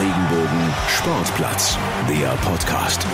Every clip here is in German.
Regenbogen Sportplatz, der Podcast.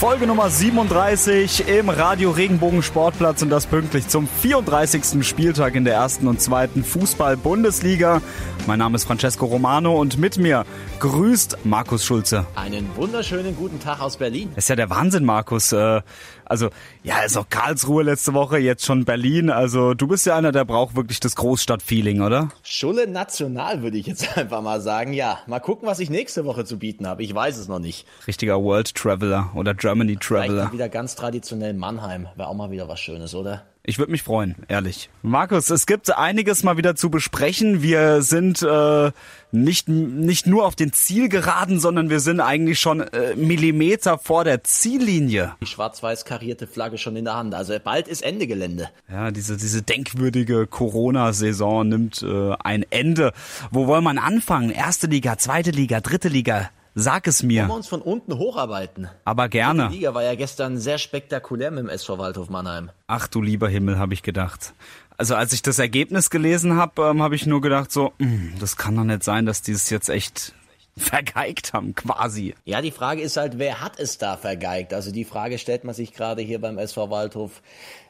Folge Nummer 37 im Radio Regenbogen Sportplatz und das pünktlich zum 34. Spieltag in der ersten und zweiten Fußball-Bundesliga. Mein Name ist Francesco Romano und mit mir grüßt Markus Schulze. Einen wunderschönen guten Tag aus Berlin. Das ist ja der Wahnsinn, Markus. Äh, also, ja, ist auch Karlsruhe letzte Woche, jetzt schon Berlin. Also, du bist ja einer, der braucht wirklich das Großstadtfeeling, oder? Schulle national, würde ich jetzt einfach mal sagen. Ja, mal gucken, was ich nächste Woche zu bieten habe. Ich weiß es noch nicht. Richtiger World Traveler oder Germany Traveler. Vielleicht wieder ganz traditionell Mannheim. Wäre auch mal wieder was Schönes, oder? Ich würde mich freuen, ehrlich. Markus, es gibt einiges mal wieder zu besprechen. Wir sind äh, nicht, nicht nur auf den Zielgeraden, sondern wir sind eigentlich schon äh, Millimeter vor der Ziellinie. Die schwarz-weiß karierte Flagge schon in der Hand. Also bald ist Ende Gelände. Ja, diese, diese denkwürdige Corona-Saison nimmt äh, ein Ende. Wo wollen wir anfangen? Erste Liga, zweite Liga, dritte Liga? Sag es mir. Wollen wir uns von unten hocharbeiten? Aber gerne. Die Liga war ja gestern sehr spektakulär mit dem SV Waldhof Mannheim. Ach du lieber Himmel, habe ich gedacht. Also als ich das Ergebnis gelesen habe, ähm, habe ich nur gedacht so, mh, das kann doch nicht sein, dass die es jetzt echt vergeigt haben, quasi. Ja, die Frage ist halt, wer hat es da vergeigt? Also die Frage stellt man sich gerade hier beim SV Waldhof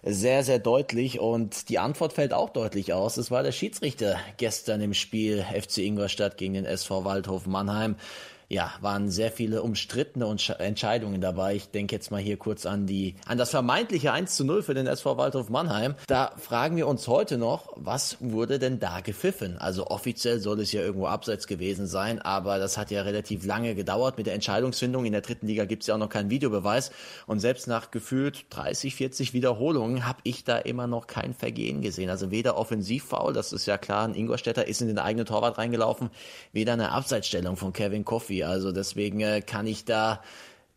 sehr, sehr deutlich und die Antwort fällt auch deutlich aus. Es war der Schiedsrichter gestern im Spiel FC Ingolstadt gegen den SV Waldhof Mannheim ja, waren sehr viele umstrittene Entscheidungen dabei. Ich denke jetzt mal hier kurz an die, an das vermeintliche 1 zu 0 für den SV Waldhof Mannheim. Da fragen wir uns heute noch, was wurde denn da gepfiffen? Also offiziell soll es ja irgendwo abseits gewesen sein, aber das hat ja relativ lange gedauert mit der Entscheidungsfindung. In der dritten Liga gibt es ja auch noch keinen Videobeweis. Und selbst nach gefühlt 30, 40 Wiederholungen habe ich da immer noch kein Vergehen gesehen. Also weder Offensivfoul, das ist ja klar, ein Ingolstädter ist in den eigenen Torwart reingelaufen, weder eine Abseitsstellung von Kevin Coffey. Also deswegen äh, kann ich da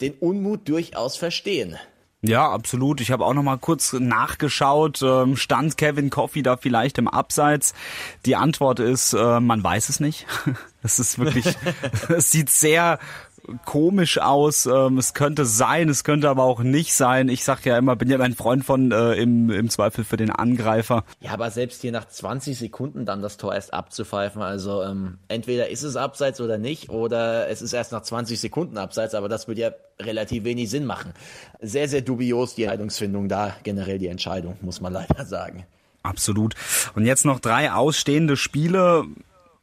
den Unmut durchaus verstehen. Ja, absolut. Ich habe auch noch mal kurz nachgeschaut. Ähm, stand Kevin Coffey da vielleicht im Abseits? Die Antwort ist, äh, man weiß es nicht. Es ist wirklich, es sieht sehr komisch aus. Ähm, es könnte sein, es könnte aber auch nicht sein. Ich sag ja immer, bin ja ein Freund von äh, im, im Zweifel für den Angreifer. Ja, aber selbst hier nach 20 Sekunden dann das Tor erst abzupfeifen, also ähm, entweder ist es abseits oder nicht, oder es ist erst nach 20 Sekunden abseits, aber das würde ja relativ wenig Sinn machen. Sehr, sehr dubios die Entscheidungsfindung da, generell die Entscheidung, muss man leider sagen. Absolut. Und jetzt noch drei ausstehende Spiele.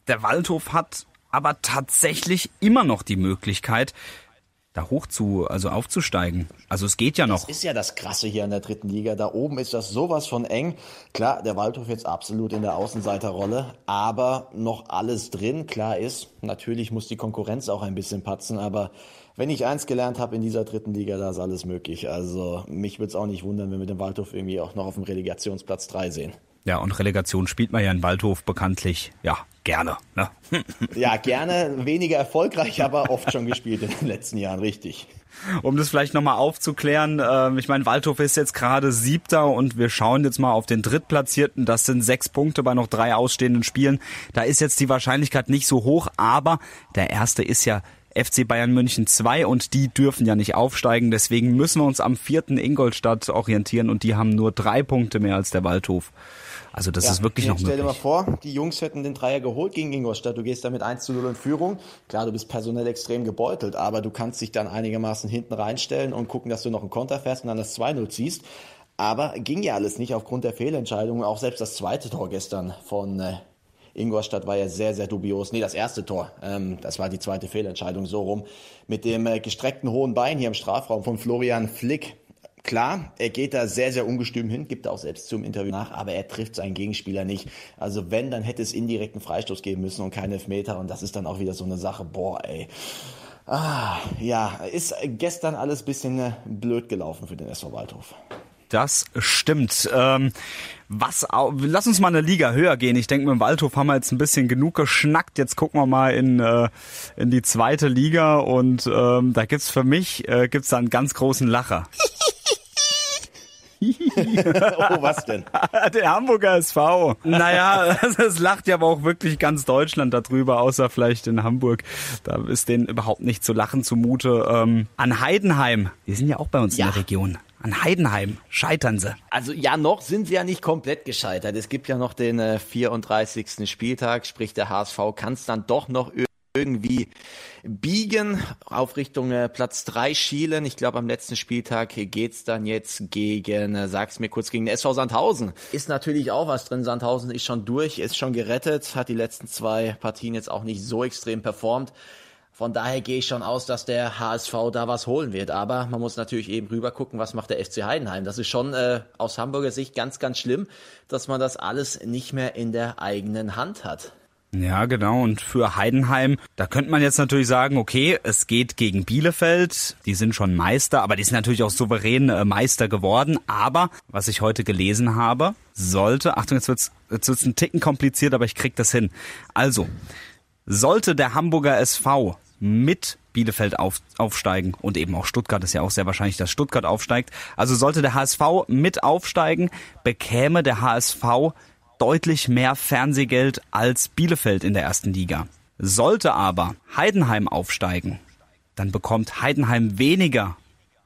Der Waldhof hat aber tatsächlich immer noch die Möglichkeit, da hoch zu, also aufzusteigen. Also es geht ja noch. Das ist ja das Krasse hier in der dritten Liga. Da oben ist das sowas von eng. Klar, der Waldhof jetzt absolut in der Außenseiterrolle, aber noch alles drin. Klar ist, natürlich muss die Konkurrenz auch ein bisschen patzen, aber wenn ich eins gelernt habe in dieser dritten Liga, da ist alles möglich. Also mich würde es auch nicht wundern, wenn wir den Waldhof irgendwie auch noch auf dem Relegationsplatz 3 sehen. Ja, und Relegation spielt man ja in Waldhof bekanntlich, ja, gerne. Ne? ja, gerne, weniger erfolgreich, aber oft schon gespielt in den letzten Jahren, richtig. Um das vielleicht nochmal aufzuklären, äh, ich meine, Waldhof ist jetzt gerade siebter und wir schauen jetzt mal auf den Drittplatzierten. Das sind sechs Punkte bei noch drei ausstehenden Spielen. Da ist jetzt die Wahrscheinlichkeit nicht so hoch, aber der erste ist ja FC Bayern München 2 und die dürfen ja nicht aufsteigen. Deswegen müssen wir uns am vierten Ingolstadt orientieren und die haben nur drei Punkte mehr als der Waldhof. Also das ja, ist wirklich noch möglich. Stell dir mal vor, die Jungs hätten den Dreier geholt gegen Ingolstadt. Du gehst damit 1 zu 0 in Führung. Klar, du bist personell extrem gebeutelt, aber du kannst dich dann einigermaßen hinten reinstellen und gucken, dass du noch einen Konter fährst und dann das 2-0 ziehst. Aber ging ja alles nicht aufgrund der Fehlentscheidungen. Auch selbst das zweite Tor gestern von äh, Ingolstadt war ja sehr, sehr dubios. Nee, das erste Tor, ähm, das war die zweite Fehlentscheidung so rum. Mit dem äh, gestreckten hohen Bein hier im Strafraum von Florian Flick Klar, er geht da sehr, sehr ungestüm hin, gibt auch selbst zum Interview nach, aber er trifft seinen Gegenspieler nicht. Also wenn, dann hätte es indirekten Freistoß geben müssen und keinen Elfmeter und das ist dann auch wieder so eine Sache, boah, ey. Ah, ja, ist gestern alles bisschen äh, blöd gelaufen für den SV Waldhof. Das stimmt. Ähm, was, lass uns mal eine Liga höher gehen. Ich denke, mit dem Waldhof haben wir jetzt ein bisschen genug geschnackt. Jetzt gucken wir mal in, äh, in die zweite Liga und ähm, da gibt's für mich äh, gibt's da einen ganz großen Lacher. oh, was denn? Der Hamburger SV. Naja, es lacht ja aber auch wirklich ganz Deutschland darüber, außer vielleicht in Hamburg. Da ist denen überhaupt nicht zu lachen zumute. Ähm, an Heidenheim, die sind ja auch bei uns ja. in der Region. An Heidenheim scheitern sie. Also ja, noch sind sie ja nicht komplett gescheitert. Es gibt ja noch den äh, 34. Spieltag, sprich der HSV kann es dann doch noch irgendwie biegen, auf Richtung äh, Platz drei schielen. Ich glaube, am letzten Spieltag geht's dann jetzt gegen, äh, sag's mir kurz, gegen SV Sandhausen. Ist natürlich auch was drin. Sandhausen ist schon durch, ist schon gerettet, hat die letzten zwei Partien jetzt auch nicht so extrem performt. Von daher gehe ich schon aus, dass der HSV da was holen wird. Aber man muss natürlich eben rüber gucken, was macht der FC Heidenheim. Das ist schon äh, aus Hamburger Sicht ganz, ganz schlimm, dass man das alles nicht mehr in der eigenen Hand hat. Ja, genau. Und für Heidenheim, da könnte man jetzt natürlich sagen, okay, es geht gegen Bielefeld. Die sind schon Meister, aber die sind natürlich auch souverän äh, Meister geworden. Aber, was ich heute gelesen habe, sollte, Achtung, jetzt wird's, jetzt wird's ein Ticken kompliziert, aber ich krieg das hin. Also, sollte der Hamburger SV mit Bielefeld auf, aufsteigen und eben auch Stuttgart ist ja auch sehr wahrscheinlich, dass Stuttgart aufsteigt. Also sollte der HSV mit aufsteigen, bekäme der HSV deutlich mehr Fernsehgeld als Bielefeld in der ersten Liga. Sollte aber Heidenheim aufsteigen, dann bekommt Heidenheim weniger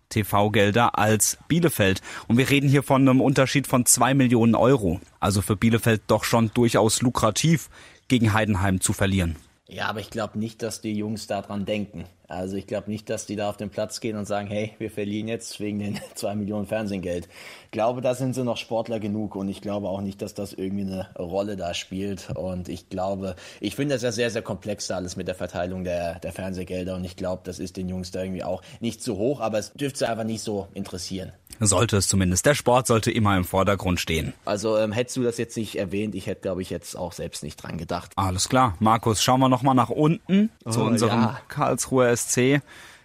TV-Gelder als Bielefeld. Und wir reden hier von einem Unterschied von zwei Millionen Euro. Also für Bielefeld doch schon durchaus lukrativ, gegen Heidenheim zu verlieren. Ja, aber ich glaube nicht, dass die Jungs daran denken. Also ich glaube nicht, dass die da auf den Platz gehen und sagen, hey, wir verlieren jetzt wegen den zwei Millionen Fernsehgeld. Ich glaube, da sind sie noch Sportler genug und ich glaube auch nicht, dass das irgendwie eine Rolle da spielt. Und ich glaube, ich finde das ja sehr, sehr komplex alles mit der Verteilung der, der Fernsehgelder und ich glaube, das ist den Jungs da irgendwie auch nicht so hoch, aber es dürfte sie einfach nicht so interessieren. Sollte es zumindest. Der Sport sollte immer im Vordergrund stehen. Also ähm, hättest du das jetzt nicht erwähnt, ich hätte, glaube ich, jetzt auch selbst nicht dran gedacht. Alles klar. Markus, schauen wir nochmal nach unten oh, zu unserem ja. Karlsruher SC.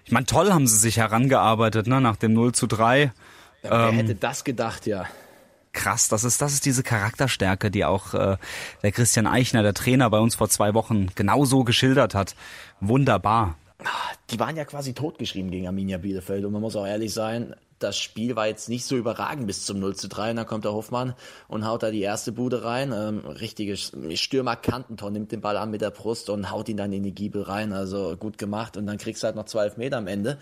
Ich meine, toll haben sie sich herangearbeitet, ne, nach dem 0 zu 3. Ja, wer ähm, hätte das gedacht, ja krass. Das ist, das ist diese Charakterstärke, die auch äh, der Christian Eichner, der Trainer, bei uns vor zwei Wochen genauso geschildert hat. Wunderbar. Die waren ja quasi totgeschrieben gegen Arminia Bielefeld und man muss auch ehrlich sein, das Spiel war jetzt nicht so überragend bis zum 0 zu 3. Und dann kommt der Hoffmann und haut da die erste Bude rein. Ähm, richtiges Stürmer-Kantentor, nimmt den Ball an mit der Brust und haut ihn dann in die Giebel rein. Also gut gemacht. Und dann kriegst du halt noch 12 Meter am Ende.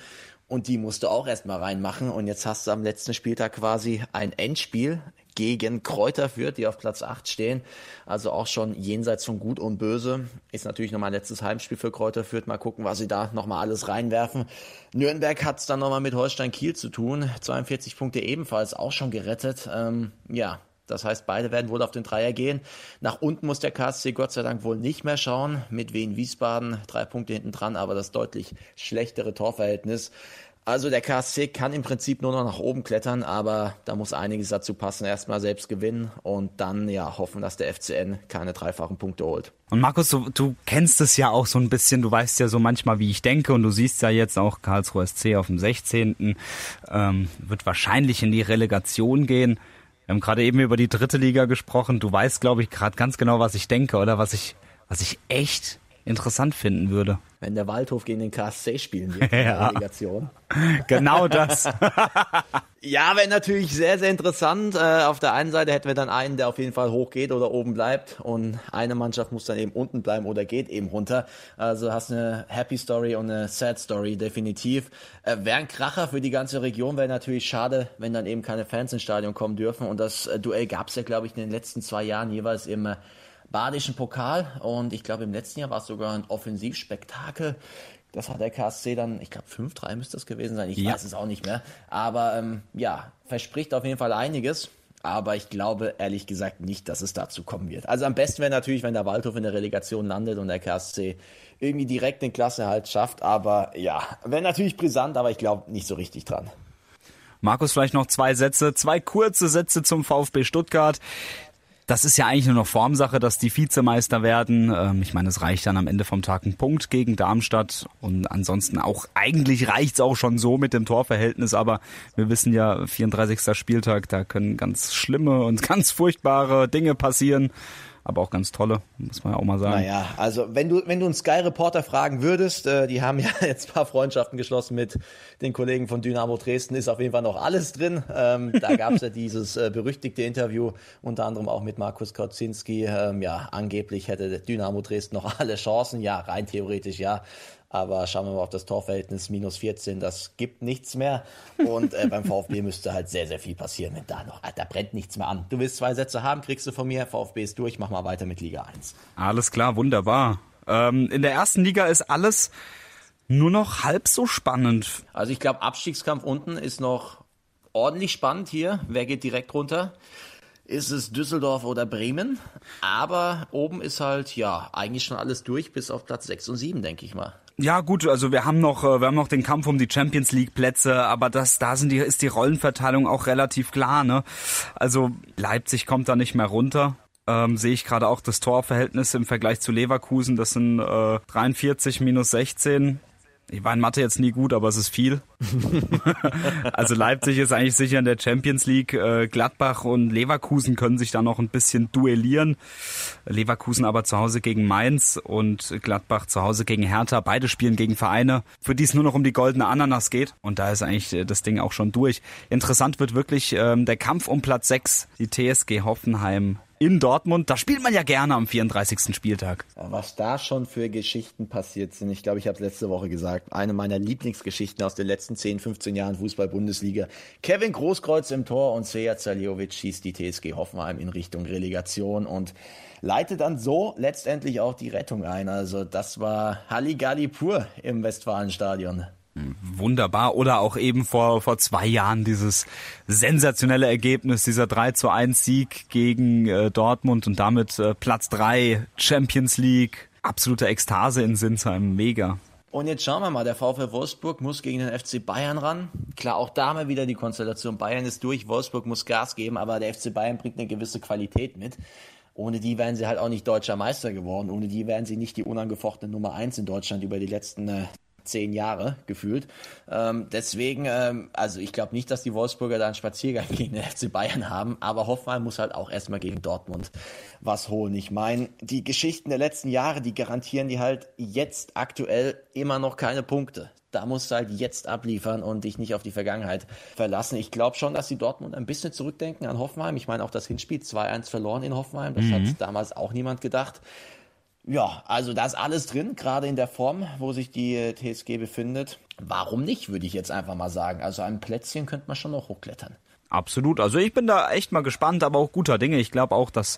Und die musst du auch erstmal reinmachen. Und jetzt hast du am letzten Spieltag quasi ein Endspiel gegen Kräuter führt, die auf Platz 8 stehen. Also auch schon jenseits von Gut und Böse. Ist natürlich nochmal ein letztes Heimspiel für Kräuter führt. Mal gucken, was sie da nochmal alles reinwerfen. Nürnberg hat es dann nochmal mit Holstein Kiel zu tun. 42 Punkte ebenfalls auch schon gerettet. Ähm, ja, das heißt, beide werden wohl auf den Dreier gehen. Nach unten muss der KSC Gott sei Dank wohl nicht mehr schauen. Mit Wien Wiesbaden drei Punkte hinten dran, aber das deutlich schlechtere Torverhältnis. Also der KSC kann im Prinzip nur noch nach oben klettern, aber da muss einiges dazu passen. Erstmal selbst gewinnen und dann ja hoffen, dass der FCN keine dreifachen Punkte holt. Und Markus, du, du kennst es ja auch so ein bisschen, du weißt ja so manchmal, wie ich denke und du siehst ja jetzt auch Karlsruhe SC auf dem 16. Ähm, wird wahrscheinlich in die Relegation gehen. Wir haben gerade eben über die dritte Liga gesprochen. Du weißt, glaube ich, gerade ganz genau, was ich denke oder was ich, was ich echt interessant finden würde. Wenn der Waldhof gegen den KSC spielen wird in der Relegation. Genau das. ja, wäre natürlich sehr, sehr interessant. Äh, auf der einen Seite hätten wir dann einen, der auf jeden Fall hochgeht oder oben bleibt und eine Mannschaft muss dann eben unten bleiben oder geht eben runter. Also hast eine Happy Story und eine Sad Story definitiv. Äh, wäre ein Kracher für die ganze Region, wäre natürlich schade, wenn dann eben keine Fans ins Stadion kommen dürfen. Und das äh, Duell gab es ja, glaube ich, in den letzten zwei Jahren jeweils im badischen Pokal und ich glaube im letzten Jahr war es sogar ein Offensivspektakel. Das hat der KSC dann, ich glaube 5-3 müsste das gewesen sein, ich ja. weiß es auch nicht mehr. Aber ähm, ja, verspricht auf jeden Fall einiges. Aber ich glaube ehrlich gesagt nicht, dass es dazu kommen wird. Also am besten wäre natürlich, wenn der Waldhof in der Relegation landet und der KSC irgendwie direkt den Klasseerhalt schafft. Aber ja, wäre natürlich brisant, aber ich glaube nicht so richtig dran. Markus, vielleicht noch zwei Sätze, zwei kurze Sätze zum VfB Stuttgart das ist ja eigentlich nur noch Formsache, dass die Vizemeister werden. Ähm, ich meine, es reicht dann am Ende vom Tag ein Punkt gegen Darmstadt und ansonsten auch, eigentlich reicht's auch schon so mit dem Torverhältnis, aber wir wissen ja, 34. Spieltag, da können ganz schlimme und ganz furchtbare Dinge passieren aber auch ganz tolle, muss man ja auch mal sagen. Naja, also wenn du, wenn du einen Sky-Reporter fragen würdest, äh, die haben ja jetzt ein paar Freundschaften geschlossen mit den Kollegen von Dynamo Dresden, ist auf jeden Fall noch alles drin. Ähm, da gab es ja dieses äh, berüchtigte Interview, unter anderem auch mit Markus Kautzinski. Ähm, ja, angeblich hätte Dynamo Dresden noch alle Chancen. Ja, rein theoretisch ja. Aber schauen wir mal auf das Torverhältnis, minus 14, das gibt nichts mehr. Und äh, beim VfB müsste halt sehr, sehr viel passieren, wenn da noch, da brennt nichts mehr an. Du willst zwei Sätze haben, kriegst du von mir, VfB ist durch, mach mal weiter mit Liga 1. Alles klar, wunderbar. Ähm, in der ersten Liga ist alles nur noch halb so spannend. Also ich glaube, Abstiegskampf unten ist noch ordentlich spannend hier. Wer geht direkt runter? Ist es Düsseldorf oder Bremen? Aber oben ist halt, ja, eigentlich schon alles durch, bis auf Platz 6 und 7, denke ich mal. Ja gut, also wir haben noch, äh, wir haben noch den Kampf um die Champions League Plätze, aber das, da sind die, ist die Rollenverteilung auch relativ klar. Ne? Also Leipzig kommt da nicht mehr runter. Ähm, sehe ich gerade auch das Torverhältnis im Vergleich zu Leverkusen. Das sind äh, 43 minus 16 ich war in Mathe jetzt nie gut, aber es ist viel. also Leipzig ist eigentlich sicher in der Champions League. Äh, Gladbach und Leverkusen können sich da noch ein bisschen duellieren. Leverkusen aber zu Hause gegen Mainz und Gladbach zu Hause gegen Hertha. Beide spielen gegen Vereine, für die es nur noch um die goldene Ananas geht. Und da ist eigentlich äh, das Ding auch schon durch. Interessant wird wirklich ähm, der Kampf um Platz 6. Die TSG Hoffenheim in Dortmund. Da spielt man ja gerne am 34. Spieltag. Was da schon für Geschichten passiert sind, ich glaube, ich habe es letzte Woche gesagt, eine meiner Lieblingsgeschichten aus den letzten 10, 15 Jahren Fußball-Bundesliga. Kevin Großkreuz im Tor und Seja Zaliovic schießt die TSG Hoffenheim in Richtung Relegation und leitet dann so letztendlich auch die Rettung ein. Also das war Halligalli pur im Westfalenstadion. Wunderbar. Oder auch eben vor, vor zwei Jahren dieses sensationelle Ergebnis, dieser 3 zu 1 Sieg gegen äh, Dortmund und damit äh, Platz 3 Champions League. Absolute Ekstase in Sinsheim. Mega. Und jetzt schauen wir mal, der VfL Wolfsburg muss gegen den FC Bayern ran. Klar, auch da mal wieder die Konstellation. Bayern ist durch, Wolfsburg muss Gas geben, aber der FC Bayern bringt eine gewisse Qualität mit. Ohne die wären sie halt auch nicht deutscher Meister geworden. Ohne die wären sie nicht die unangefochtene Nummer eins in Deutschland über die letzten äh, zehn Jahre gefühlt. Ähm, deswegen, ähm, also ich glaube nicht, dass die Wolfsburger da einen Spaziergang gegen den FC Bayern haben, aber Hoffenheim muss halt auch erstmal gegen Dortmund was holen. Ich meine, die Geschichten der letzten Jahre, die garantieren die halt jetzt aktuell immer noch keine Punkte. Da musst du halt jetzt abliefern und dich nicht auf die Vergangenheit verlassen. Ich glaube schon, dass die Dortmund ein bisschen zurückdenken an Hoffenheim. Ich meine, auch das Hinspiel 2-1 verloren in Hoffenheim. Das mhm. hat damals auch niemand gedacht. Ja, also da ist alles drin, gerade in der Form, wo sich die äh, TSG befindet. Warum nicht, würde ich jetzt einfach mal sagen. Also ein Plätzchen könnte man schon noch hochklettern. Absolut. Also ich bin da echt mal gespannt, aber auch guter Dinge. Ich glaube auch, dass,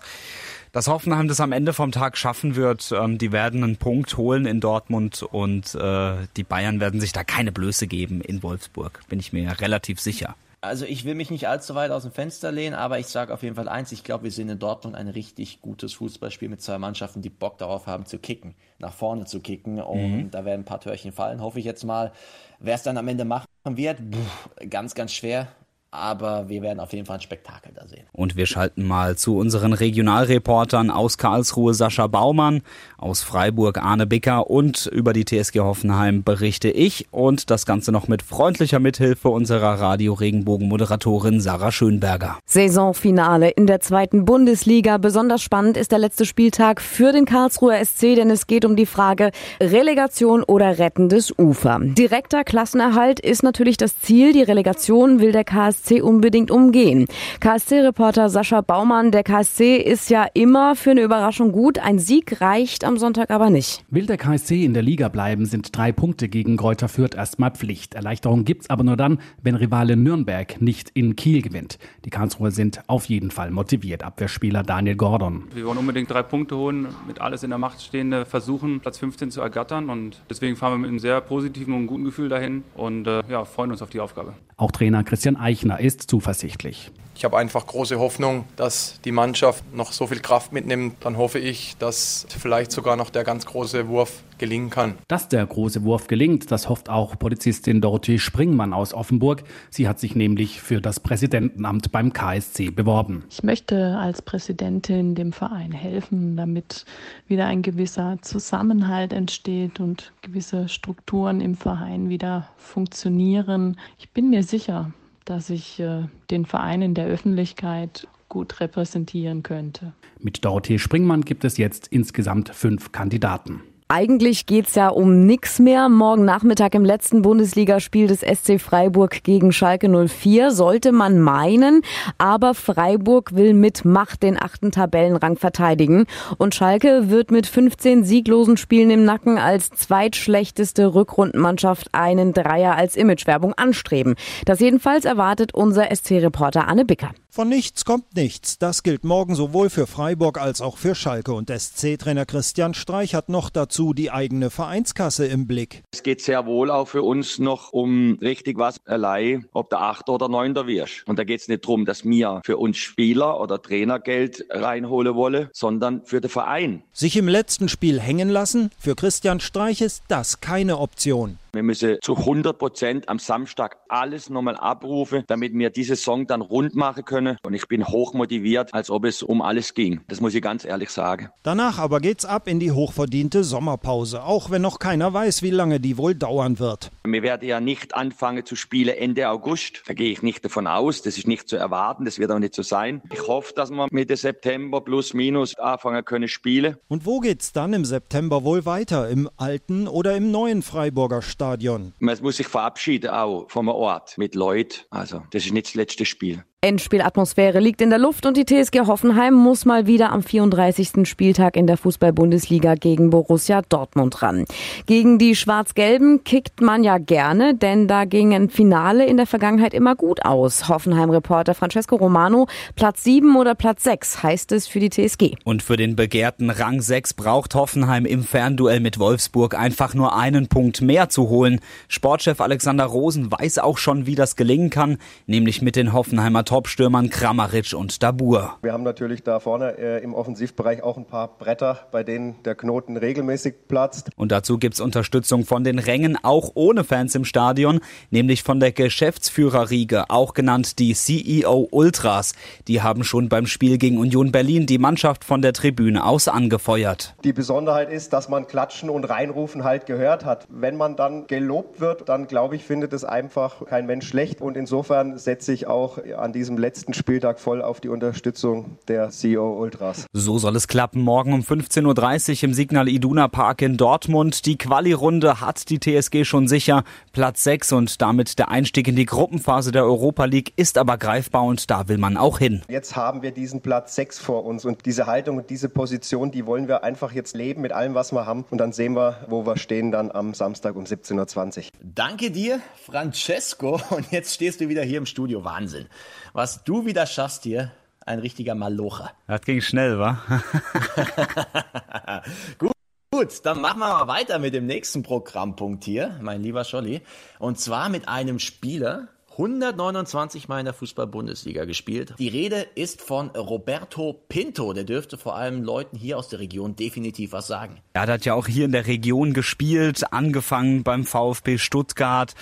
dass Hoffenheim das am Ende vom Tag schaffen wird. Ähm, die werden einen Punkt holen in Dortmund und äh, die Bayern werden sich da keine Blöße geben in Wolfsburg. Bin ich mir relativ sicher. Also ich will mich nicht allzu weit aus dem Fenster lehnen, aber ich sage auf jeden Fall eins, ich glaube, wir sehen in Dortmund ein richtig gutes Fußballspiel mit zwei Mannschaften, die Bock darauf haben zu kicken, nach vorne zu kicken und mhm. da werden ein paar Törchen fallen, hoffe ich jetzt mal. Wer es dann am Ende machen wird, pff, ganz, ganz schwer aber wir werden auf jeden Fall ein Spektakel da sehen. Und wir schalten mal zu unseren Regionalreportern aus Karlsruhe Sascha Baumann, aus Freiburg Arne Bicker und über die TSG Hoffenheim berichte ich und das Ganze noch mit freundlicher Mithilfe unserer Radio Regenbogen Moderatorin Sarah Schönberger. Saisonfinale in der zweiten Bundesliga. Besonders spannend ist der letzte Spieltag für den Karlsruher SC, denn es geht um die Frage Relegation oder rettendes Ufer. Direkter Klassenerhalt ist natürlich das Ziel. Die Relegation will der KSC KSC unbedingt umgehen. KSC-Reporter Sascha Baumann, der KSC ist ja immer für eine Überraschung gut. Ein Sieg reicht am Sonntag aber nicht. Will der KSC in der Liga bleiben, sind drei Punkte gegen Greuther Fürth erstmal Pflicht. Erleichterung gibt's aber nur dann, wenn Rivale Nürnberg nicht in Kiel gewinnt. Die Karlsruher sind auf jeden Fall motiviert. Abwehrspieler Daniel Gordon. Wir wollen unbedingt drei Punkte holen, mit alles in der Macht Stehende versuchen, Platz 15 zu ergattern. Und deswegen fahren wir mit einem sehr positiven und guten Gefühl dahin und äh, ja, freuen uns auf die Aufgabe. Auch Trainer Christian Eichner ist zuversichtlich. Ich habe einfach große Hoffnung, dass die Mannschaft noch so viel Kraft mitnimmt. Dann hoffe ich, dass vielleicht sogar noch der ganz große Wurf gelingen kann. Dass der große Wurf gelingt, das hofft auch Polizistin Dorothee Springmann aus Offenburg. Sie hat sich nämlich für das Präsidentenamt beim KSC beworben. Ich möchte als Präsidentin dem Verein helfen, damit wieder ein gewisser Zusammenhalt entsteht und gewisse Strukturen im Verein wieder funktionieren. Ich bin mir sicher, dass ich äh, den Verein in der Öffentlichkeit gut repräsentieren könnte. Mit Dorothee Springmann gibt es jetzt insgesamt fünf Kandidaten. Eigentlich geht's ja um nix mehr. Morgen Nachmittag im letzten Bundesligaspiel des SC Freiburg gegen Schalke 04 sollte man meinen, aber Freiburg will mit Macht den achten Tabellenrang verteidigen und Schalke wird mit 15 sieglosen Spielen im Nacken als zweitschlechteste Rückrundenmannschaft einen Dreier als Imagewerbung anstreben. Das jedenfalls erwartet unser SC-Reporter Anne Bicker. Von nichts kommt nichts. Das gilt morgen sowohl für Freiburg als auch für Schalke. Und SC-Trainer Christian Streich hat noch dazu die eigene Vereinskasse im Blick. Es geht sehr wohl auch für uns noch um richtig was allein, ob der Achter oder Neunter wirst. Und da geht es nicht darum, dass wir für uns Spieler oder Trainer Geld reinholen wollen, sondern für den Verein. Sich im letzten Spiel hängen lassen? Für Christian Streich ist das keine Option. Wir müssen zu 100 Prozent am Samstag alles nochmal abrufen, damit wir diese Saison dann rund machen können. Und ich bin hoch motiviert, als ob es um alles ging. Das muss ich ganz ehrlich sagen. Danach aber geht's ab in die hochverdiente Sommerpause, auch wenn noch keiner weiß, wie lange die wohl dauern wird. Wir werden ja nicht anfangen zu spielen Ende August. Da gehe ich nicht davon aus. Das ist nicht zu erwarten. Das wird auch nicht so sein. Ich hoffe, dass wir Mitte September plus minus anfangen können spielen. Und wo geht's dann im September wohl weiter? Im alten oder im neuen Freiburger Stadion? Stadion. Man muss sich verabschieden auch vom Ort mit Leuten. Also, das ist nicht das letzte Spiel. Endspielatmosphäre liegt in der Luft und die TSG Hoffenheim muss mal wieder am 34. Spieltag in der Fußball-Bundesliga gegen Borussia Dortmund ran. Gegen die Schwarz-Gelben kickt man ja gerne, denn da ging ein Finale in der Vergangenheit immer gut aus. Hoffenheim-Reporter Francesco Romano, Platz 7 oder Platz 6 heißt es für die TSG. Und für den begehrten Rang 6 braucht Hoffenheim im Fernduell mit Wolfsburg einfach nur einen Punkt mehr zu holen. Sportchef Alexander Rosen weiß auch schon, wie das gelingen kann, nämlich mit den Hoffenheimer Topstürmern Kramaric und Dabur. Wir haben natürlich da vorne äh, im Offensivbereich auch ein paar Bretter, bei denen der Knoten regelmäßig platzt. Und dazu gibt es Unterstützung von den Rängen, auch ohne Fans im Stadion, nämlich von der Geschäftsführerriege, auch genannt die CEO Ultras. Die haben schon beim Spiel gegen Union Berlin die Mannschaft von der Tribüne aus angefeuert. Die Besonderheit ist, dass man Klatschen und Reinrufen halt gehört hat. Wenn man dann gelobt wird, dann glaube ich, findet es einfach kein Mensch schlecht. Und insofern setze ich auch an die diesem letzten Spieltag voll auf die Unterstützung der CEO Ultras. So soll es klappen. Morgen um 15.30 Uhr im Signal Iduna Park in Dortmund. Die Quali-Runde hat die TSG schon sicher. Platz 6 und damit der Einstieg in die Gruppenphase der Europa League ist aber greifbar und da will man auch hin. Jetzt haben wir diesen Platz 6 vor uns und diese Haltung und diese Position, die wollen wir einfach jetzt leben mit allem, was wir haben und dann sehen wir, wo wir stehen dann am Samstag um 17.20 Uhr. Danke dir, Francesco. Und jetzt stehst du wieder hier im Studio. Wahnsinn was du wieder schaffst hier. Ein richtiger Malocher. Das ging schnell, wa? Gut. Gut, dann machen wir mal weiter mit dem nächsten Programmpunkt hier, mein lieber Scholli. Und zwar mit einem Spieler, 129 Mal in der Fußball-Bundesliga gespielt. Die Rede ist von Roberto Pinto. Der dürfte vor allem Leuten hier aus der Region definitiv was sagen. Er hat ja auch hier in der Region gespielt, angefangen beim VfB Stuttgart,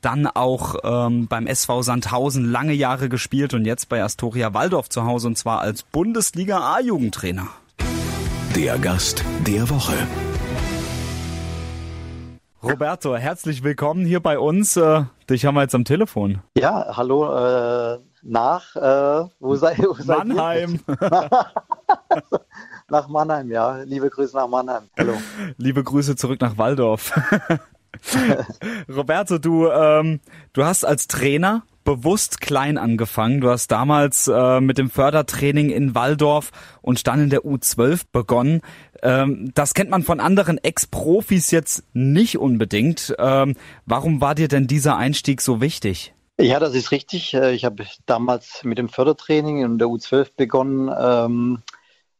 dann auch ähm, beim SV Sandhausen lange Jahre gespielt und jetzt bei Astoria Waldorf zu Hause und zwar als Bundesliga A-Jugendtrainer. Der Gast der Woche. Roberto, herzlich willkommen hier bei uns. Äh, dich haben wir jetzt am Telefon. Ja, hallo äh, nach äh, wo sei, wo Mannheim. nach Mannheim, ja. Liebe Grüße nach Mannheim. Hallo. Liebe Grüße zurück nach Waldorf. Roberto, du, ähm, du hast als Trainer bewusst klein angefangen. Du hast damals äh, mit dem Fördertraining in Waldorf und dann in der U12 begonnen. Ähm, das kennt man von anderen Ex-Profis jetzt nicht unbedingt. Ähm, warum war dir denn dieser Einstieg so wichtig? Ja, das ist richtig. Äh, ich habe damals mit dem Fördertraining in der U12 begonnen. Ähm,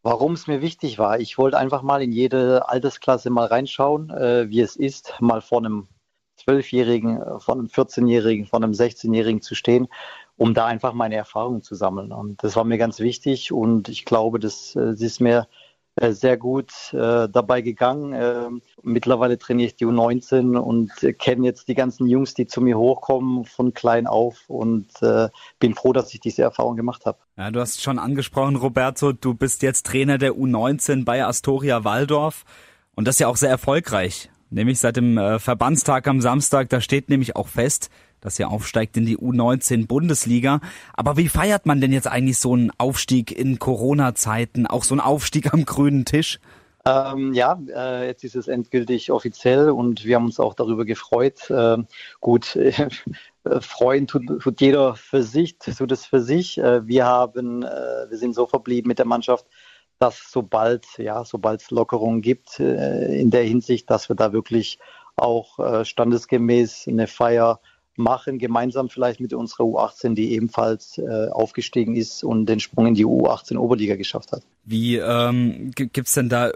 warum es mir wichtig war, ich wollte einfach mal in jede Altersklasse mal reinschauen, äh, wie es ist, mal vor einem Zwölfjährigen, äh, von einem 14-Jährigen, von einem 16-Jährigen zu stehen, um da einfach meine Erfahrungen zu sammeln. Und das war mir ganz wichtig und ich glaube, das, das ist mir äh, sehr gut äh, dabei gegangen. Äh, mittlerweile trainiere ich die U19 und äh, kenne jetzt die ganzen Jungs, die zu mir hochkommen von klein auf und äh, bin froh, dass ich diese Erfahrung gemacht habe. Ja, du hast schon angesprochen, Roberto, du bist jetzt Trainer der U19 bei Astoria Waldorf und das ist ja auch sehr erfolgreich. Nämlich seit dem äh, Verbandstag am Samstag, da steht nämlich auch fest, dass ihr aufsteigt in die U19 Bundesliga. Aber wie feiert man denn jetzt eigentlich so einen Aufstieg in Corona-Zeiten, auch so einen Aufstieg am grünen Tisch? Ähm, ja, äh, jetzt ist es endgültig offiziell und wir haben uns auch darüber gefreut. Äh, gut, äh, freuen tut, tut, jeder für sich, tut es für sich. Äh, wir haben, äh, wir sind so verblieben mit der Mannschaft, dass sobald, ja, sobald es Lockerungen gibt äh, in der Hinsicht, dass wir da wirklich auch standesgemäß eine Feier machen, gemeinsam vielleicht mit unserer U18, die ebenfalls äh, aufgestiegen ist und den Sprung in die U18 Oberliga geschafft hat. Wie ähm, gibt's denn da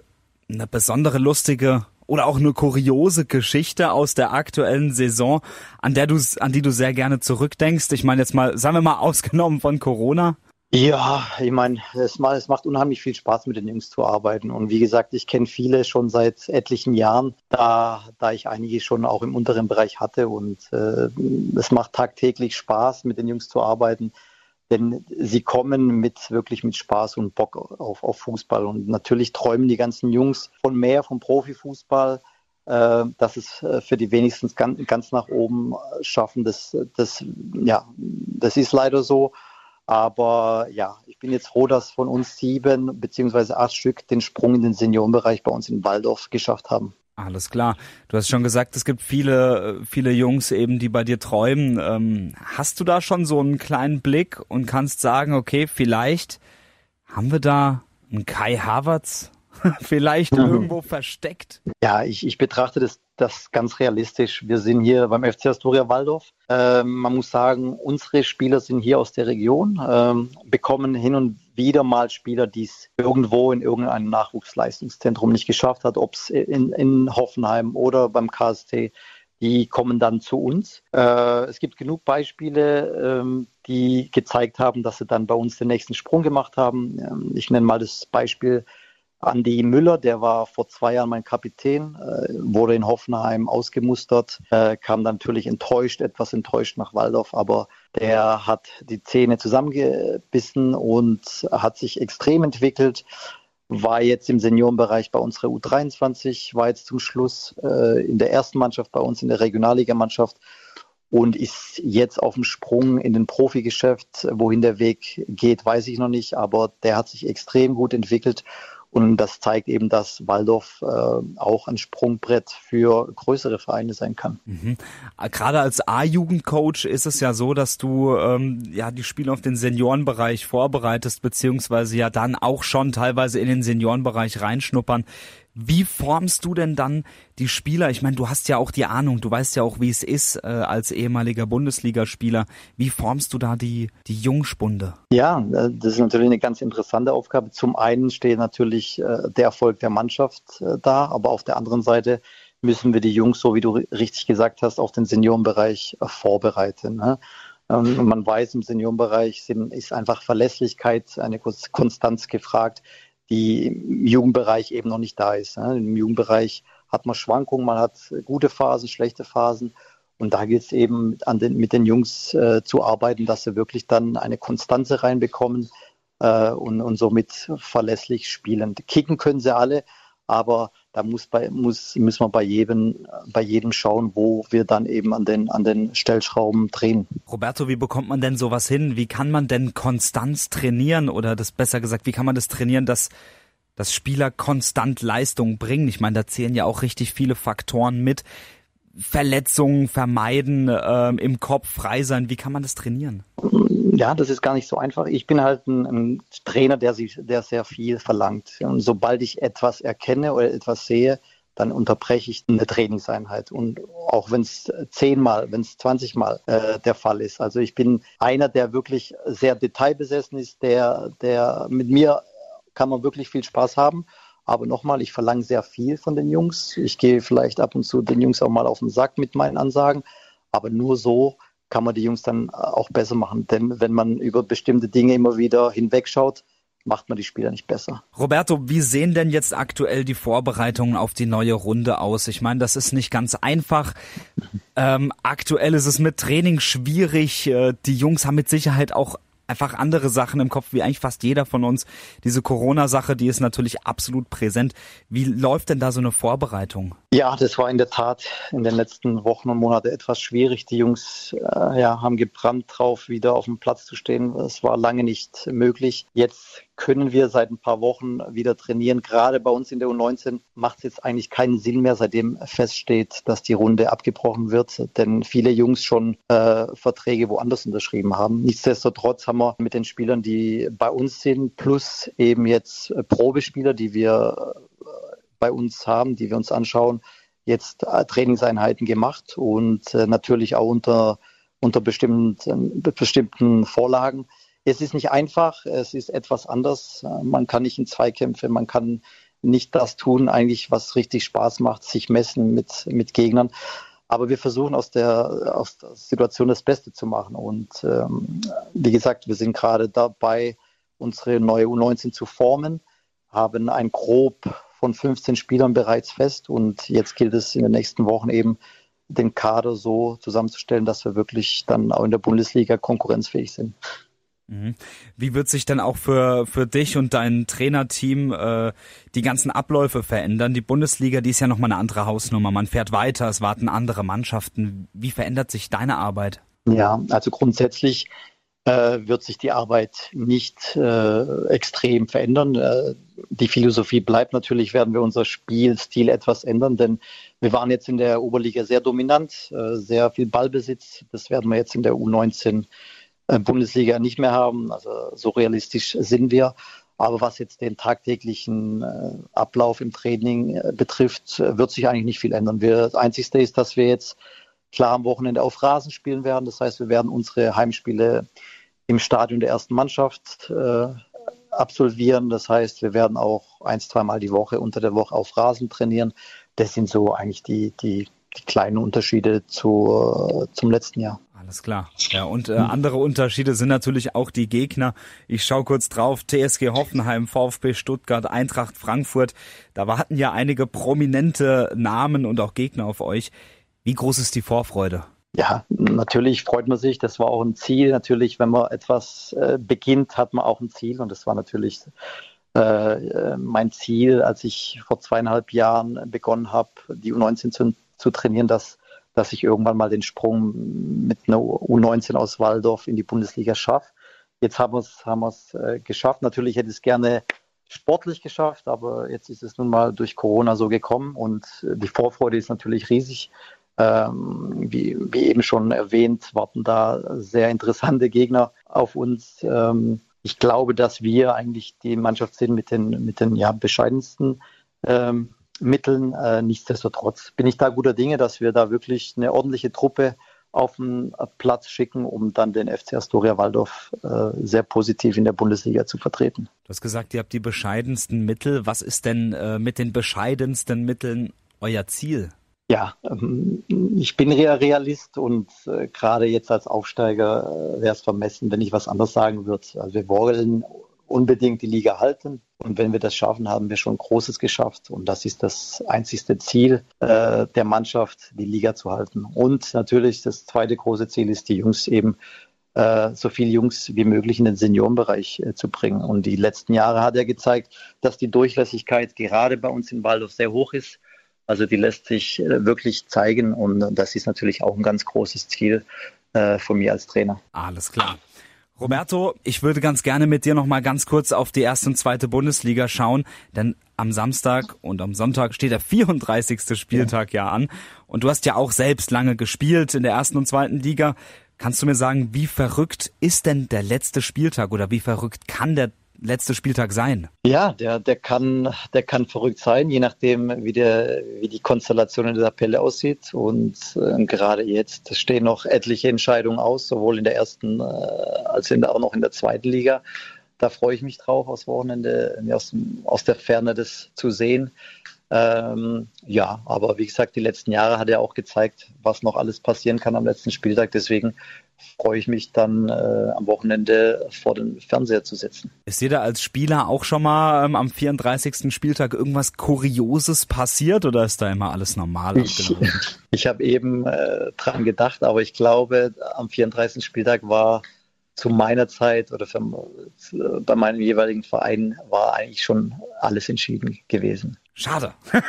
eine besondere lustige oder auch eine kuriose Geschichte aus der aktuellen Saison, an der du an die du sehr gerne zurückdenkst? Ich meine jetzt mal, sagen wir mal ausgenommen von Corona. Ja, ich meine, es, macht unheimlich viel Spaß, mit den Jungs zu arbeiten. Und wie gesagt, ich kenne viele schon seit etlichen Jahren, da, da ich einige schon auch im unteren Bereich hatte. Und äh, es macht tagtäglich Spaß, mit den Jungs zu arbeiten. Denn sie kommen mit wirklich mit Spaß und Bock auf, auf Fußball. Und natürlich träumen die ganzen Jungs von mehr, vom Profifußball. Äh, dass es äh, für die wenigstens ganz, ganz nach oben schaffen, das, das, ja, das ist leider so. Aber ja, ich bin jetzt froh, dass von uns sieben beziehungsweise acht Stück den Sprung in den Seniorenbereich bei uns in Waldorf geschafft haben. Alles klar. Du hast schon gesagt, es gibt viele, viele Jungs eben, die bei dir träumen. Ähm, hast du da schon so einen kleinen Blick und kannst sagen, okay, vielleicht haben wir da einen Kai Havertz vielleicht mhm. irgendwo versteckt? Ja, ich, ich betrachte das, das ganz realistisch. Wir sind hier beim FC Astoria Waldorf. Ähm, man muss sagen, unsere Spieler sind hier aus der Region, ähm, bekommen hin und wieder mal Spieler, die es irgendwo in irgendeinem Nachwuchsleistungszentrum nicht geschafft hat, ob es in, in Hoffenheim oder beim KST die kommen dann zu uns. Äh, es gibt genug Beispiele, ähm, die gezeigt haben, dass sie dann bei uns den nächsten Sprung gemacht haben. Ähm, ich nenne mal das Beispiel Andi Müller, der war vor zwei Jahren mein Kapitän, äh, wurde in Hoffenheim ausgemustert, äh, kam dann natürlich enttäuscht, etwas enttäuscht nach Waldorf, aber der hat die Zähne zusammengebissen und hat sich extrem entwickelt, war jetzt im Seniorenbereich bei unserer U23, war jetzt zum Schluss äh, in der ersten Mannschaft bei uns in der Regionalligamannschaft und ist jetzt auf dem Sprung in den Profigeschäft. Wohin der Weg geht, weiß ich noch nicht, aber der hat sich extrem gut entwickelt und das zeigt eben, dass Waldorf äh, auch ein Sprungbrett für größere Vereine sein kann. Mhm. Gerade als A-Jugendcoach ist es ja so, dass du ähm, ja die Spiele auf den Seniorenbereich vorbereitest, beziehungsweise ja dann auch schon teilweise in den Seniorenbereich reinschnuppern. Wie formst du denn dann die Spieler? Ich meine, du hast ja auch die Ahnung, du weißt ja auch, wie es ist äh, als ehemaliger Bundesligaspieler. Wie formst du da die, die Jungspunde? Ja, äh, das ist natürlich eine ganz interessante Aufgabe. Zum einen steht natürlich äh, der Erfolg der Mannschaft äh, da, aber auf der anderen Seite müssen wir die Jungs, so wie du richtig gesagt hast, auf den Seniorenbereich äh, vorbereiten. Ne? Ähm, man weiß, im Seniorenbereich sind, ist einfach Verlässlichkeit, eine Konstanz gefragt die im Jugendbereich eben noch nicht da ist. Im Jugendbereich hat man Schwankungen, man hat gute Phasen, schlechte Phasen. Und da gilt es eben den, mit den Jungs äh, zu arbeiten, dass sie wirklich dann eine Konstanze reinbekommen äh, und, und somit verlässlich spielen. Kicken können sie alle, aber da muss bei, muss, müssen wir bei jedem, bei jedem schauen, wo wir dann eben an den, an den Stellschrauben drehen. Roberto, wie bekommt man denn sowas hin? Wie kann man denn Konstanz trainieren oder das besser gesagt, wie kann man das trainieren, dass, dass Spieler konstant Leistung bringen? Ich meine, da zählen ja auch richtig viele Faktoren mit. Verletzungen vermeiden, äh, im Kopf frei sein. Wie kann man das trainieren? Ja, das ist gar nicht so einfach. Ich bin halt ein, ein Trainer, der, sich, der sehr viel verlangt. Und sobald ich etwas erkenne oder etwas sehe, dann unterbreche ich eine Trainingseinheit. Und auch wenn es zehnmal, wenn es zwanzigmal äh, der Fall ist. Also ich bin einer, der wirklich sehr detailbesessen ist, der, der mit mir kann man wirklich viel Spaß haben. Aber nochmal, ich verlange sehr viel von den Jungs. Ich gehe vielleicht ab und zu den Jungs auch mal auf den Sack mit meinen Ansagen. Aber nur so kann man die Jungs dann auch besser machen. Denn wenn man über bestimmte Dinge immer wieder hinwegschaut, macht man die Spieler nicht besser. Roberto, wie sehen denn jetzt aktuell die Vorbereitungen auf die neue Runde aus? Ich meine, das ist nicht ganz einfach. Ähm, aktuell ist es mit Training schwierig. Äh, die Jungs haben mit Sicherheit auch einfach andere Sachen im Kopf, wie eigentlich fast jeder von uns. Diese Corona-Sache, die ist natürlich absolut präsent. Wie läuft denn da so eine Vorbereitung? Ja, das war in der Tat in den letzten Wochen und Monaten etwas schwierig. Die Jungs äh, ja, haben gebrannt drauf, wieder auf dem Platz zu stehen. Es war lange nicht möglich. Jetzt können wir seit ein paar Wochen wieder trainieren. Gerade bei uns in der U19 macht es jetzt eigentlich keinen Sinn mehr, seitdem feststeht, dass die Runde abgebrochen wird, denn viele Jungs schon äh, Verträge woanders unterschrieben haben. Nichtsdestotrotz haben wir mit den Spielern, die bei uns sind, plus eben jetzt Probespieler, die wir bei uns haben, die wir uns anschauen, jetzt äh, Trainingseinheiten gemacht und äh, natürlich auch unter, unter bestimmten, bestimmten Vorlagen. Es ist nicht einfach, es ist etwas anders. Man kann nicht in Zweikämpfe, man kann nicht das tun, eigentlich, was richtig Spaß macht, sich messen mit, mit Gegnern. Aber wir versuchen aus der, aus der Situation das Beste zu machen. Und ähm, wie gesagt, wir sind gerade dabei, unsere neue U19 zu formen, haben ein grob von 15 Spielern bereits fest. Und jetzt gilt es in den nächsten Wochen eben, den Kader so zusammenzustellen, dass wir wirklich dann auch in der Bundesliga konkurrenzfähig sind. Mhm. Wie wird sich dann auch für, für dich und dein Trainerteam äh, die ganzen Abläufe verändern? Die Bundesliga, die ist ja nochmal eine andere Hausnummer. Man fährt weiter, es warten andere Mannschaften. Wie verändert sich deine Arbeit? Ja, also grundsätzlich wird sich die Arbeit nicht äh, extrem verändern. Äh, die Philosophie bleibt natürlich, werden wir unser Spielstil etwas ändern, denn wir waren jetzt in der Oberliga sehr dominant, äh, sehr viel Ballbesitz. Das werden wir jetzt in der U19 äh, Bundesliga nicht mehr haben. Also so realistisch sind wir. Aber was jetzt den tagtäglichen äh, Ablauf im Training äh, betrifft, wird sich eigentlich nicht viel ändern. Wir, das Einzige ist, dass wir jetzt klar am Wochenende auf Rasen spielen werden. Das heißt, wir werden unsere Heimspiele im Stadion der ersten Mannschaft äh, absolvieren. Das heißt, wir werden auch ein, zweimal die Woche unter der Woche auf Rasen trainieren. Das sind so eigentlich die, die, die kleinen Unterschiede zu, zum letzten Jahr. Alles klar. Ja, und äh, andere Unterschiede sind natürlich auch die Gegner. Ich schaue kurz drauf. TSG Hoffenheim, VfB Stuttgart, Eintracht Frankfurt. Da warten ja einige prominente Namen und auch Gegner auf euch. Wie groß ist die Vorfreude? Ja, natürlich freut man sich. Das war auch ein Ziel. Natürlich, wenn man etwas äh, beginnt, hat man auch ein Ziel. Und das war natürlich äh, äh mein Ziel, als ich vor zweieinhalb Jahren begonnen habe, die U19 zu, zu trainieren, dass dass ich irgendwann mal den Sprung mit einer U19 aus Waldorf in die Bundesliga schaffe. Jetzt haben wir es haben äh, geschafft. Natürlich hätte ich es gerne sportlich geschafft, aber jetzt ist es nun mal durch Corona so gekommen und äh, die Vorfreude ist natürlich riesig. Ähm, wie, wie, eben schon erwähnt, warten da sehr interessante Gegner auf uns. Ähm, ich glaube, dass wir eigentlich die Mannschaft sind mit den, mit den ja, bescheidensten ähm, Mitteln. Äh, nichtsdestotrotz bin ich da guter Dinge, dass wir da wirklich eine ordentliche Truppe auf den Platz schicken, um dann den FC Astoria Waldorf äh, sehr positiv in der Bundesliga zu vertreten. Du hast gesagt, ihr habt die bescheidensten Mittel. Was ist denn äh, mit den bescheidensten Mitteln euer Ziel? Ja, ähm, ich bin Realist und äh, gerade jetzt als Aufsteiger äh, wäre es vermessen, wenn ich was anderes sagen würde. Also wir wollen unbedingt die Liga halten. Und wenn wir das schaffen, haben wir schon Großes geschafft. Und das ist das einzigste Ziel äh, der Mannschaft, die Liga zu halten. Und natürlich das zweite große Ziel ist, die Jungs eben so viele Jungs wie möglich in den Seniorenbereich zu bringen. Und die letzten Jahre hat er gezeigt, dass die Durchlässigkeit gerade bei uns in Waldorf sehr hoch ist. Also die lässt sich äh, wirklich zeigen und das ist natürlich auch ein ganz großes Ziel äh, von mir als Trainer. Alles klar. Roberto, ich würde ganz gerne mit dir noch mal ganz kurz auf die erste und zweite Bundesliga schauen, denn am Samstag und am Sonntag steht der 34. Spieltag ja, ja an und du hast ja auch selbst lange gespielt in der ersten und zweiten Liga. Kannst du mir sagen, wie verrückt ist denn der letzte Spieltag oder wie verrückt kann der letzte Spieltag sein? Ja, der, der, kann, der kann verrückt sein, je nachdem, wie, der, wie die Konstellation in der Tabelle aussieht. Und äh, gerade jetzt stehen noch etliche Entscheidungen aus, sowohl in der ersten äh, als in der, auch noch in der zweiten Liga. Da freue ich mich drauf, aus Wochenende aus, aus der Ferne das zu sehen. Ähm, ja, aber wie gesagt, die letzten Jahre hat er auch gezeigt, was noch alles passieren kann am letzten Spieltag. Deswegen freue ich mich dann äh, am Wochenende vor den Fernseher zu sitzen. Ist dir da als Spieler auch schon mal ähm, am 34. Spieltag irgendwas Kurioses passiert oder ist da immer alles normal Ich, ich habe eben äh, dran gedacht, aber ich glaube, am 34. Spieltag war zu meiner Zeit oder für, äh, bei meinem jeweiligen Verein war eigentlich schon alles entschieden gewesen. Schade.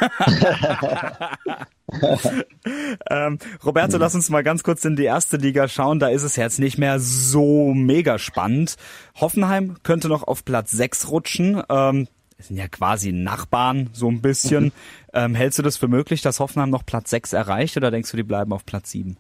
ähm, Roberto, lass uns mal ganz kurz in die erste Liga schauen. Da ist es jetzt nicht mehr so mega spannend. Hoffenheim könnte noch auf Platz 6 rutschen. Ähm, sind ja quasi Nachbarn, so ein bisschen. ähm, hältst du das für möglich, dass Hoffenheim noch Platz 6 erreicht oder denkst du, die bleiben auf Platz 7?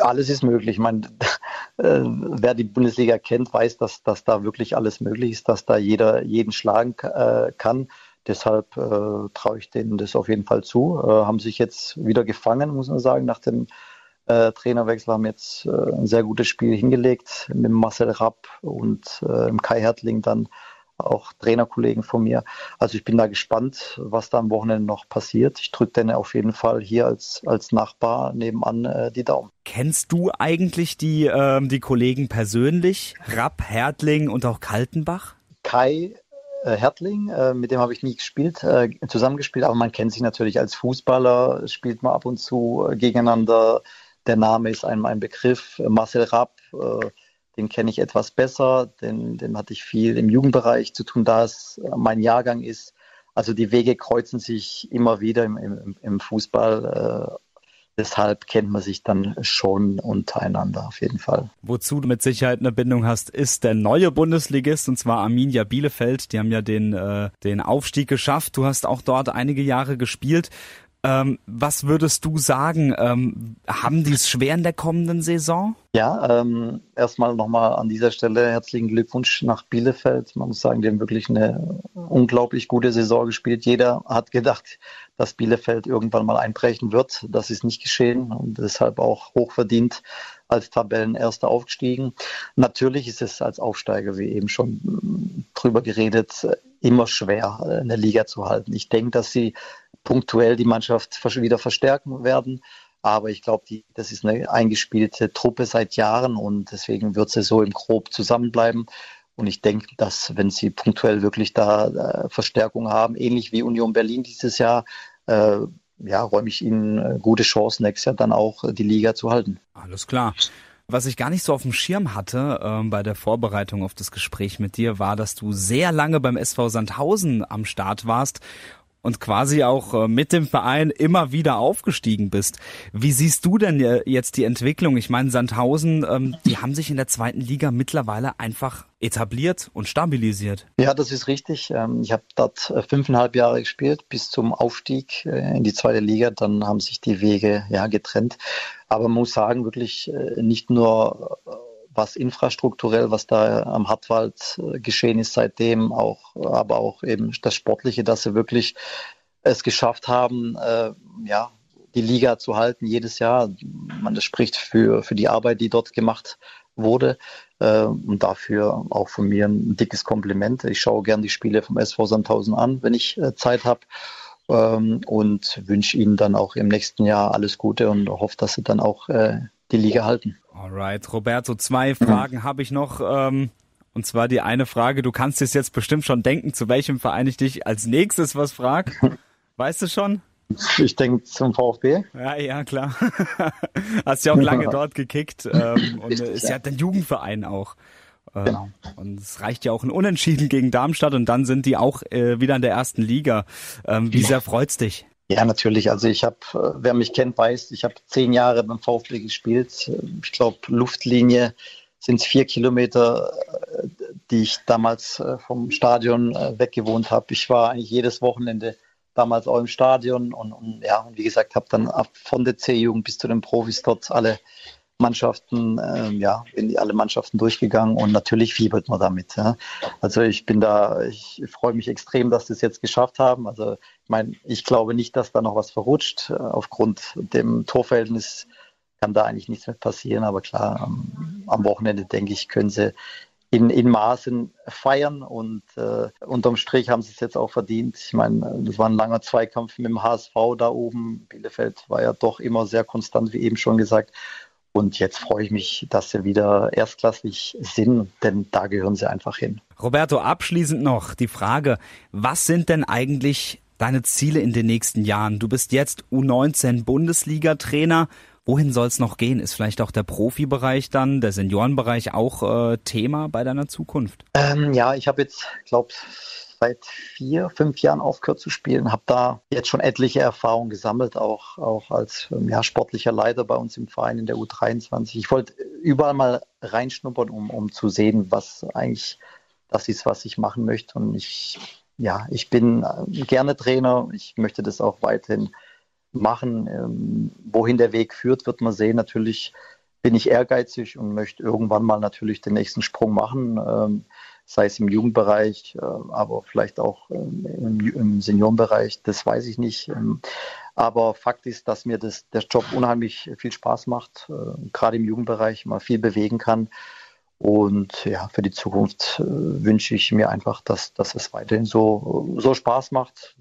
Alles ist möglich. Ich meine, äh, wer die Bundesliga kennt, weiß, dass, dass da wirklich alles möglich ist, dass da jeder jeden schlagen äh, kann. Deshalb äh, traue ich denen das auf jeden Fall zu. Äh, haben sich jetzt wieder gefangen, muss man sagen, nach dem äh, Trainerwechsel haben jetzt äh, ein sehr gutes Spiel hingelegt mit Marcel Rapp und äh, Kai Hertling dann auch Trainerkollegen von mir. Also ich bin da gespannt, was da am Wochenende noch passiert. Ich drücke denen auf jeden Fall hier als, als Nachbar nebenan äh, die Daumen. Kennst du eigentlich die, ähm, die Kollegen persönlich? Rapp, Hertling und auch Kaltenbach? Kai äh, Hertling, äh, mit dem habe ich nie gespielt, äh, zusammengespielt, aber man kennt sich natürlich als Fußballer, spielt man ab und zu äh, gegeneinander. Der Name ist einem ein Begriff. Marcel Rapp, äh, den kenne ich etwas besser, den, den hatte ich viel im Jugendbereich zu tun, da es mein Jahrgang ist. Also die Wege kreuzen sich immer wieder im, im, im Fußball. Deshalb kennt man sich dann schon untereinander auf jeden Fall. Wozu du mit Sicherheit eine Bindung hast, ist der neue Bundesligist und zwar Arminia Bielefeld. Die haben ja den, äh, den Aufstieg geschafft. Du hast auch dort einige Jahre gespielt. Ähm, was würdest du sagen? Ähm, haben die es schwer in der kommenden Saison? Ja, ähm, erstmal nochmal an dieser Stelle herzlichen Glückwunsch nach Bielefeld. Man muss sagen, die haben wirklich eine unglaublich gute Saison gespielt. Jeder hat gedacht, dass Bielefeld irgendwann mal einbrechen wird. Das ist nicht geschehen und deshalb auch hochverdient als Tabellenerster aufgestiegen. Natürlich ist es als Aufsteiger, wie eben schon drüber geredet, immer schwer, eine Liga zu halten. Ich denke, dass sie punktuell die Mannschaft wieder verstärken werden. Aber ich glaube, das ist eine eingespielte Truppe seit Jahren und deswegen wird sie so im Grob zusammenbleiben. Und ich denke, dass wenn sie punktuell wirklich da äh, Verstärkung haben, ähnlich wie Union Berlin dieses Jahr, äh, ja, räume ich ihnen äh, gute Chancen, nächstes Jahr dann auch die Liga zu halten. Alles klar. Was ich gar nicht so auf dem Schirm hatte ähm, bei der Vorbereitung auf das Gespräch mit dir, war, dass du sehr lange beim SV Sandhausen am Start warst und quasi auch äh, mit dem Verein immer wieder aufgestiegen bist. Wie siehst du denn jetzt die Entwicklung? Ich meine, Sandhausen, ähm, die haben sich in der zweiten Liga mittlerweile einfach etabliert und stabilisiert. Ja, das ist richtig. Ähm, ich habe dort äh, fünfeinhalb Jahre gespielt bis zum Aufstieg äh, in die zweite Liga. Dann haben sich die Wege ja getrennt. Aber man muss sagen, wirklich nicht nur was infrastrukturell, was da am Hartwald äh, geschehen ist seitdem, auch, aber auch eben das Sportliche, dass sie wirklich es geschafft haben, äh, ja, die Liga zu halten jedes Jahr. Man spricht für, für die Arbeit, die dort gemacht wurde. Äh, und dafür auch von mir ein dickes Kompliment. Ich schaue gern die Spiele vom SV Sandhausen an, wenn ich äh, Zeit habe. Ähm, und wünsche Ihnen dann auch im nächsten Jahr alles Gute und hoffe, dass Sie dann auch äh, die Liga halten. Alright, Roberto, zwei Fragen habe ich noch. Ähm, und zwar die eine Frage, du kannst es jetzt bestimmt schon denken, zu welchem Verein ich dich als nächstes was frag. Weißt du schon? Ich denke zum VfB. Ja, ja, klar. Hast ja auch lange dort gekickt ähm, und Richtig, ist ja dein Jugendverein auch. Ähm, genau. Und es reicht ja auch ein Unentschieden gegen Darmstadt und dann sind die auch äh, wieder in der ersten Liga. Ähm, wie sehr freut's dich? Ja, natürlich. Also ich habe, äh, wer mich kennt, weiß, ich habe zehn Jahre beim VfB gespielt. Ich glaube, Luftlinie sind es vier Kilometer, äh, die ich damals äh, vom Stadion weggewohnt habe. Ich war eigentlich jedes Wochenende damals auch im Stadion und, und ja, und wie gesagt, habe dann von der C-Jugend bis zu den Profis dort alle Mannschaften, ähm, ja, bin alle Mannschaften durchgegangen und natürlich fiebert man damit. Ja. Also ich bin da, ich freue mich extrem, dass sie es jetzt geschafft haben. Also ich meine, ich glaube nicht, dass da noch was verrutscht. Aufgrund dem Torverhältnis kann da eigentlich nichts mehr passieren. Aber klar, am, am Wochenende denke ich, können sie in, in Maßen feiern und äh, unterm Strich haben sie es jetzt auch verdient. Ich meine, das war ein langer Zweikampf mit dem HSV da oben. Bielefeld war ja doch immer sehr konstant, wie eben schon gesagt. Und jetzt freue ich mich, dass sie wieder erstklassig sind, denn da gehören sie einfach hin. Roberto, abschließend noch die Frage, was sind denn eigentlich deine Ziele in den nächsten Jahren? Du bist jetzt U19 Bundesliga-Trainer. Wohin soll es noch gehen? Ist vielleicht auch der Profibereich dann, der Seniorenbereich auch äh, Thema bei deiner Zukunft? Ähm, ja, ich habe jetzt, glaube seit vier, fünf Jahren aufgehört zu spielen, habe da jetzt schon etliche Erfahrungen gesammelt, auch, auch als ähm, ja, sportlicher Leiter bei uns im Verein in der U23. Ich wollte überall mal reinschnuppern, um, um zu sehen, was eigentlich das ist, was ich machen möchte. Und ich, ja, ich bin äh, gerne Trainer. Ich möchte das auch weiterhin machen. Ähm, wohin der Weg führt, wird man sehen. Natürlich bin ich ehrgeizig und möchte irgendwann mal natürlich den nächsten Sprung machen. Ähm, sei es im Jugendbereich, äh, aber vielleicht auch ähm, im, Seniorenbereich, das weiß ich nicht. Ähm, aber Fakt ist, dass mir das, der Job unheimlich viel Spaß macht, äh, gerade im Jugendbereich man viel bewegen kann. Und ja, für die Zukunft äh, wünsche ich mir einfach, dass, dass es weiterhin so, so Spaß macht.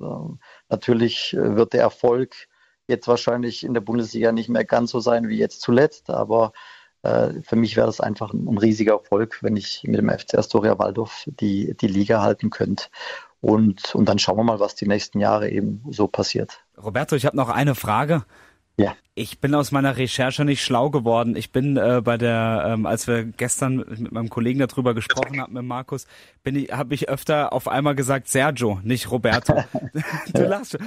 Natürlich wird der Erfolg jetzt wahrscheinlich in der Bundesliga nicht mehr ganz so sein wie jetzt zuletzt, aber für mich wäre das einfach ein, ein, riesiger Erfolg, wenn ich mit dem FC Astoria Waldorf die, die Liga halten könnte. Und, und dann schauen wir mal, was die nächsten Jahre eben so passiert. Roberto, ich habe noch eine Frage. Ja. Ich bin aus meiner Recherche nicht schlau geworden. Ich bin äh, bei der, ähm, als wir gestern mit meinem Kollegen darüber gesprochen haben, mit Markus, bin ich, habe ich öfter auf einmal gesagt Sergio, nicht Roberto. du lachst.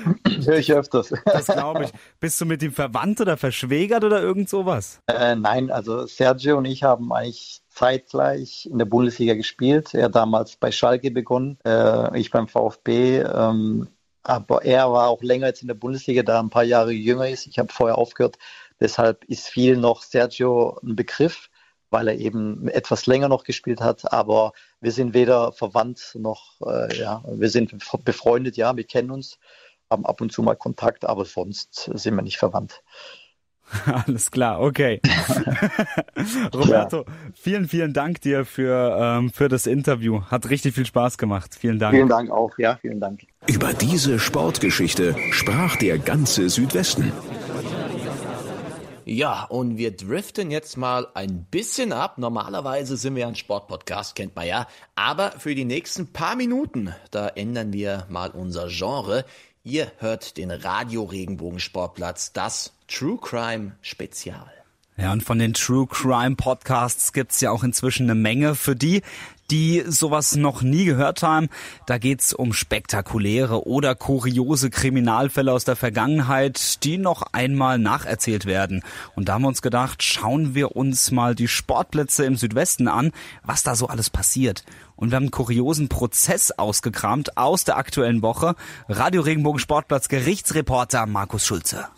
Höre ich öfters. Das glaube ich. Bist du mit ihm verwandt oder verschwägert oder irgend sowas? Äh, nein, also Sergio und ich haben eigentlich zeitgleich in der Bundesliga gespielt. Er damals bei Schalke begonnen, äh, ich beim VfB. Ähm, aber er war auch länger jetzt in der Bundesliga, da ein paar Jahre jünger ist. Ich habe vorher aufgehört. Deshalb ist viel noch Sergio ein Begriff, weil er eben etwas länger noch gespielt hat. Aber wir sind weder verwandt noch, äh, ja, wir sind befreundet, ja, wir kennen uns, haben ab und zu mal Kontakt, aber sonst sind wir nicht verwandt. Alles klar, okay. Roberto, vielen, vielen Dank dir für, ähm, für das Interview. Hat richtig viel Spaß gemacht. Vielen Dank. Vielen Dank auch, ja, vielen Dank. Über diese Sportgeschichte sprach der ganze Südwesten. Ja, und wir driften jetzt mal ein bisschen ab. Normalerweise sind wir ein Sportpodcast, kennt man ja. Aber für die nächsten paar Minuten, da ändern wir mal unser Genre. Ihr hört den Radio Regenbogen Sportplatz, das True Crime Spezial. Ja, und von den True Crime Podcasts gibt's ja auch inzwischen eine Menge. Für die, die sowas noch nie gehört haben, da geht's um spektakuläre oder kuriose Kriminalfälle aus der Vergangenheit, die noch einmal nacherzählt werden. Und da haben wir uns gedacht, schauen wir uns mal die Sportplätze im Südwesten an, was da so alles passiert. Und wir haben einen kuriosen Prozess ausgekramt aus der aktuellen Woche. Radio Regenbogen Sportplatz Gerichtsreporter Markus Schulze.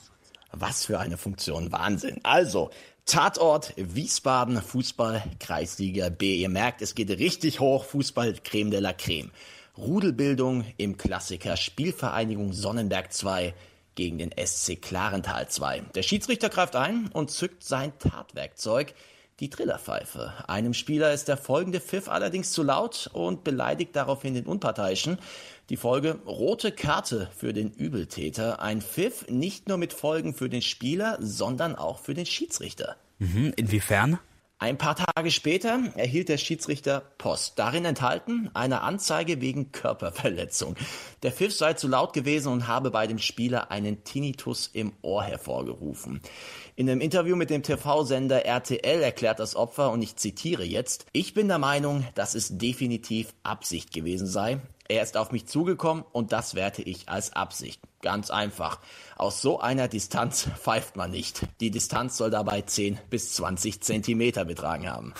Was für eine Funktion, Wahnsinn. Also, Tatort Wiesbaden Fußball Kreisliga B. Ihr merkt, es geht richtig hoch, Fußball Creme de la Creme. Rudelbildung im Klassiker Spielvereinigung Sonnenberg 2 gegen den SC Klarental 2. Der Schiedsrichter greift ein und zückt sein Tatwerkzeug, die Trillerpfeife. Einem Spieler ist der folgende Pfiff allerdings zu laut und beleidigt daraufhin den Unparteiischen. Die Folge rote Karte für den Übeltäter. Ein Pfiff nicht nur mit Folgen für den Spieler, sondern auch für den Schiedsrichter. Mhm, inwiefern? Ein paar Tage später erhielt der Schiedsrichter Post. Darin enthalten eine Anzeige wegen Körperverletzung. Der Pfiff sei zu laut gewesen und habe bei dem Spieler einen Tinnitus im Ohr hervorgerufen. In einem Interview mit dem TV-Sender RTL erklärt das Opfer, und ich zitiere jetzt, ich bin der Meinung, dass es definitiv Absicht gewesen sei. Er ist auf mich zugekommen und das werte ich als Absicht. Ganz einfach. Aus so einer Distanz pfeift man nicht. Die Distanz soll dabei 10 bis 20 Zentimeter betragen haben.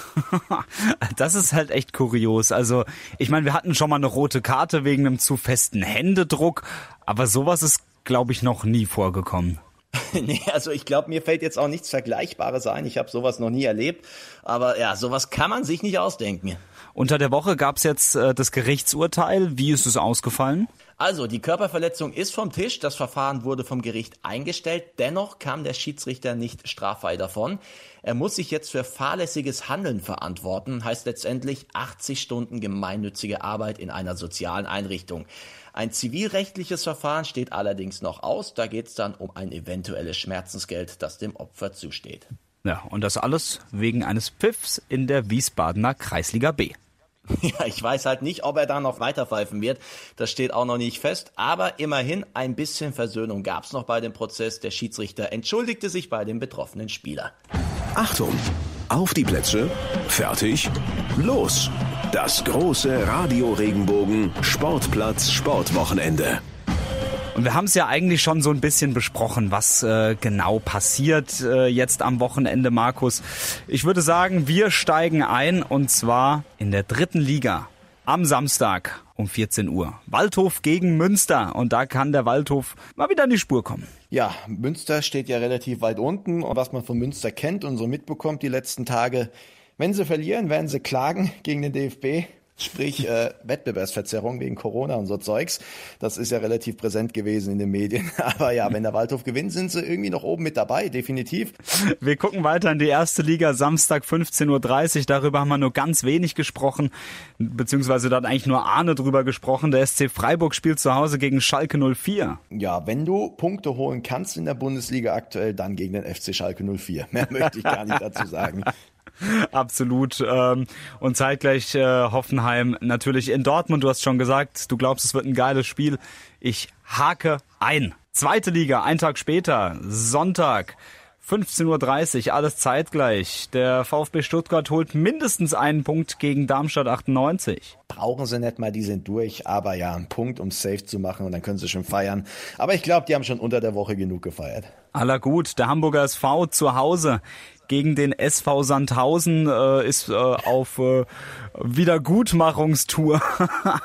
das ist halt echt kurios. Also, ich meine, wir hatten schon mal eine rote Karte wegen einem zu festen Händedruck, aber sowas ist, glaube ich, noch nie vorgekommen. nee, also ich glaube, mir fällt jetzt auch nichts Vergleichbares ein. Ich habe sowas noch nie erlebt. Aber ja, sowas kann man sich nicht ausdenken. Unter der Woche gab es jetzt äh, das Gerichtsurteil. Wie ist es ausgefallen? Also, die Körperverletzung ist vom Tisch. Das Verfahren wurde vom Gericht eingestellt. Dennoch kam der Schiedsrichter nicht straffrei davon. Er muss sich jetzt für fahrlässiges Handeln verantworten. Heißt letztendlich 80 Stunden gemeinnützige Arbeit in einer sozialen Einrichtung. Ein zivilrechtliches Verfahren steht allerdings noch aus. Da geht es dann um ein eventuelles Schmerzensgeld, das dem Opfer zusteht. Ja, und das alles wegen eines Pfiffs in der Wiesbadener Kreisliga B. Ja, ich weiß halt nicht, ob er da noch weiterpfeifen wird. Das steht auch noch nicht fest. Aber immerhin ein bisschen Versöhnung gab es noch bei dem Prozess. Der Schiedsrichter entschuldigte sich bei dem betroffenen Spieler. Achtung! Auf die Plätze, fertig, los! Das große Radio Regenbogen Sportplatz Sportwochenende. Und wir haben es ja eigentlich schon so ein bisschen besprochen, was äh, genau passiert äh, jetzt am Wochenende, Markus. Ich würde sagen, wir steigen ein und zwar in der dritten Liga am Samstag um 14 Uhr. Waldhof gegen Münster und da kann der Waldhof mal wieder in die Spur kommen. Ja, Münster steht ja relativ weit unten und was man von Münster kennt und so mitbekommt die letzten Tage, wenn sie verlieren, werden sie klagen gegen den DFB Sprich äh, Wettbewerbsverzerrung wegen Corona und so Zeugs. Das ist ja relativ präsent gewesen in den Medien. Aber ja, wenn der Waldhof gewinnt, sind sie irgendwie noch oben mit dabei, definitiv. Wir gucken weiter in die erste Liga, Samstag 15.30 Uhr. Darüber haben wir nur ganz wenig gesprochen, beziehungsweise da hat eigentlich nur Arne drüber gesprochen. Der SC Freiburg spielt zu Hause gegen Schalke 04. Ja, wenn du Punkte holen kannst in der Bundesliga aktuell, dann gegen den FC Schalke 04. Mehr möchte ich gar nicht dazu sagen. Absolut. Ähm, und zeitgleich äh, Hoffenheim natürlich in Dortmund. Du hast schon gesagt, du glaubst, es wird ein geiles Spiel. Ich hake ein. Zweite Liga, ein Tag später, Sonntag. 15.30 Uhr, alles zeitgleich. Der VfB Stuttgart holt mindestens einen Punkt gegen Darmstadt 98. Brauchen sie nicht mal, die sind durch, aber ja, ein Punkt, um safe zu machen und dann können sie schon feiern. Aber ich glaube, die haben schon unter der Woche genug gefeiert. Aller gut, der Hamburger SV zu Hause gegen den SV Sandhausen äh, ist äh, auf äh, Wiedergutmachungstour.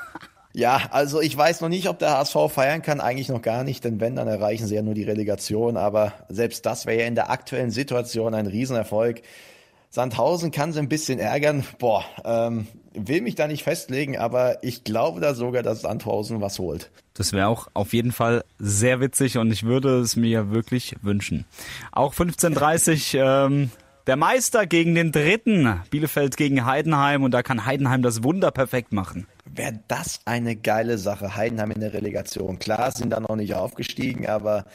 Ja, also ich weiß noch nicht, ob der HSV feiern kann, eigentlich noch gar nicht, denn wenn, dann erreichen sie ja nur die Relegation, aber selbst das wäre ja in der aktuellen Situation ein Riesenerfolg. Sandhausen kann sie ein bisschen ärgern. Boah, ähm, will mich da nicht festlegen, aber ich glaube da sogar, dass Sandhausen was holt. Das wäre auch auf jeden Fall sehr witzig und ich würde es mir wirklich wünschen. Auch 15.30 ähm, der Meister gegen den Dritten, Bielefeld gegen Heidenheim und da kann Heidenheim das Wunder perfekt machen. Wäre das eine geile Sache, Heidenheim in der Relegation. Klar, sind da noch nicht aufgestiegen, aber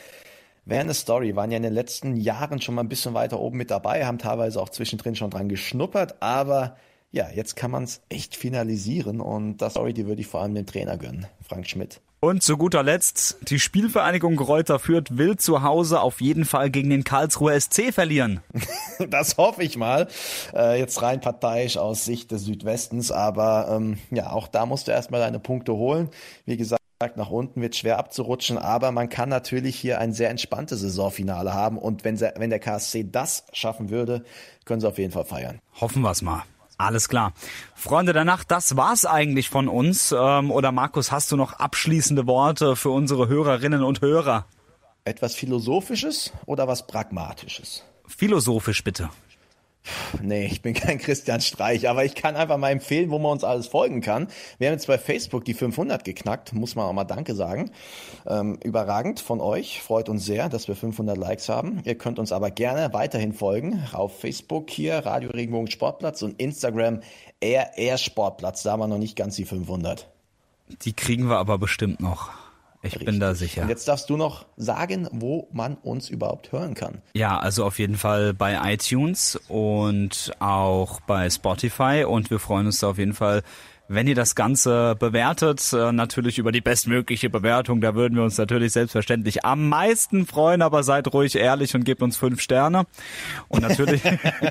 wäre eine Story. Waren ja in den letzten Jahren schon mal ein bisschen weiter oben mit dabei, haben teilweise auch zwischendrin schon dran geschnuppert, aber ja, jetzt kann man es echt finalisieren und das Story, die würde ich vor allem dem Trainer gönnen, Frank Schmidt. Und zu guter Letzt, die Spielvereinigung Kräuter Fürth will zu Hause auf jeden Fall gegen den Karlsruher SC verlieren. das hoffe ich mal. Äh, jetzt rein parteiisch aus Sicht des Südwestens, aber ähm, ja, auch da musst du erstmal deine Punkte holen. Wie gesagt, nach unten wird schwer abzurutschen, aber man kann natürlich hier ein sehr entspanntes Saisonfinale haben und wenn, wenn der KSC das schaffen würde, können sie auf jeden Fall feiern. Hoffen wir es mal. Alles klar. Freunde der Nacht, das war's eigentlich von uns. Ähm, oder Markus, hast du noch abschließende Worte für unsere Hörerinnen und Hörer? Etwas Philosophisches oder was Pragmatisches? Philosophisch bitte. Nee, ich bin kein Christian Streich, aber ich kann einfach mal empfehlen, wo man uns alles folgen kann. Wir haben jetzt bei Facebook die 500 geknackt, muss man auch mal Danke sagen. Ähm, überragend von euch, freut uns sehr, dass wir 500 Likes haben. Ihr könnt uns aber gerne weiterhin folgen auf Facebook hier, Radio Regenbogen Sportplatz und Instagram RR Sportplatz. Da haben wir noch nicht ganz die 500. Die kriegen wir aber bestimmt noch. Ich Richtig. bin da sicher. Und jetzt darfst du noch sagen, wo man uns überhaupt hören kann. Ja, also auf jeden Fall bei iTunes und auch bei Spotify und wir freuen uns da auf jeden Fall wenn ihr das Ganze bewertet, äh, natürlich über die bestmögliche Bewertung, da würden wir uns natürlich selbstverständlich am meisten freuen, aber seid ruhig ehrlich und gebt uns fünf Sterne. Und natürlich,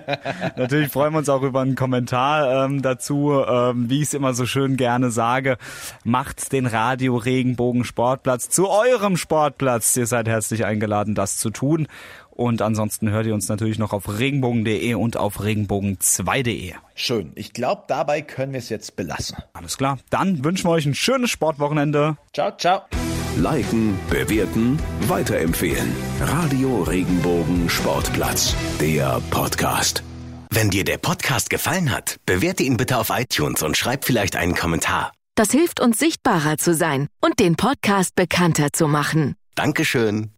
natürlich freuen wir uns auch über einen Kommentar ähm, dazu, ähm, wie ich es immer so schön gerne sage, macht den Radio Regenbogen Sportplatz zu eurem Sportplatz. Ihr seid herzlich eingeladen, das zu tun. Und ansonsten hört ihr uns natürlich noch auf regenbogen.de und auf regenbogen2.de. Schön. Ich glaube, dabei können wir es jetzt belassen. Alles klar. Dann wünschen wir euch ein schönes Sportwochenende. Ciao, ciao. Liken, bewerten, weiterempfehlen. Radio Regenbogen Sportplatz. Der Podcast. Wenn dir der Podcast gefallen hat, bewerte ihn bitte auf iTunes und schreib vielleicht einen Kommentar. Das hilft uns sichtbarer zu sein und den Podcast bekannter zu machen. Dankeschön.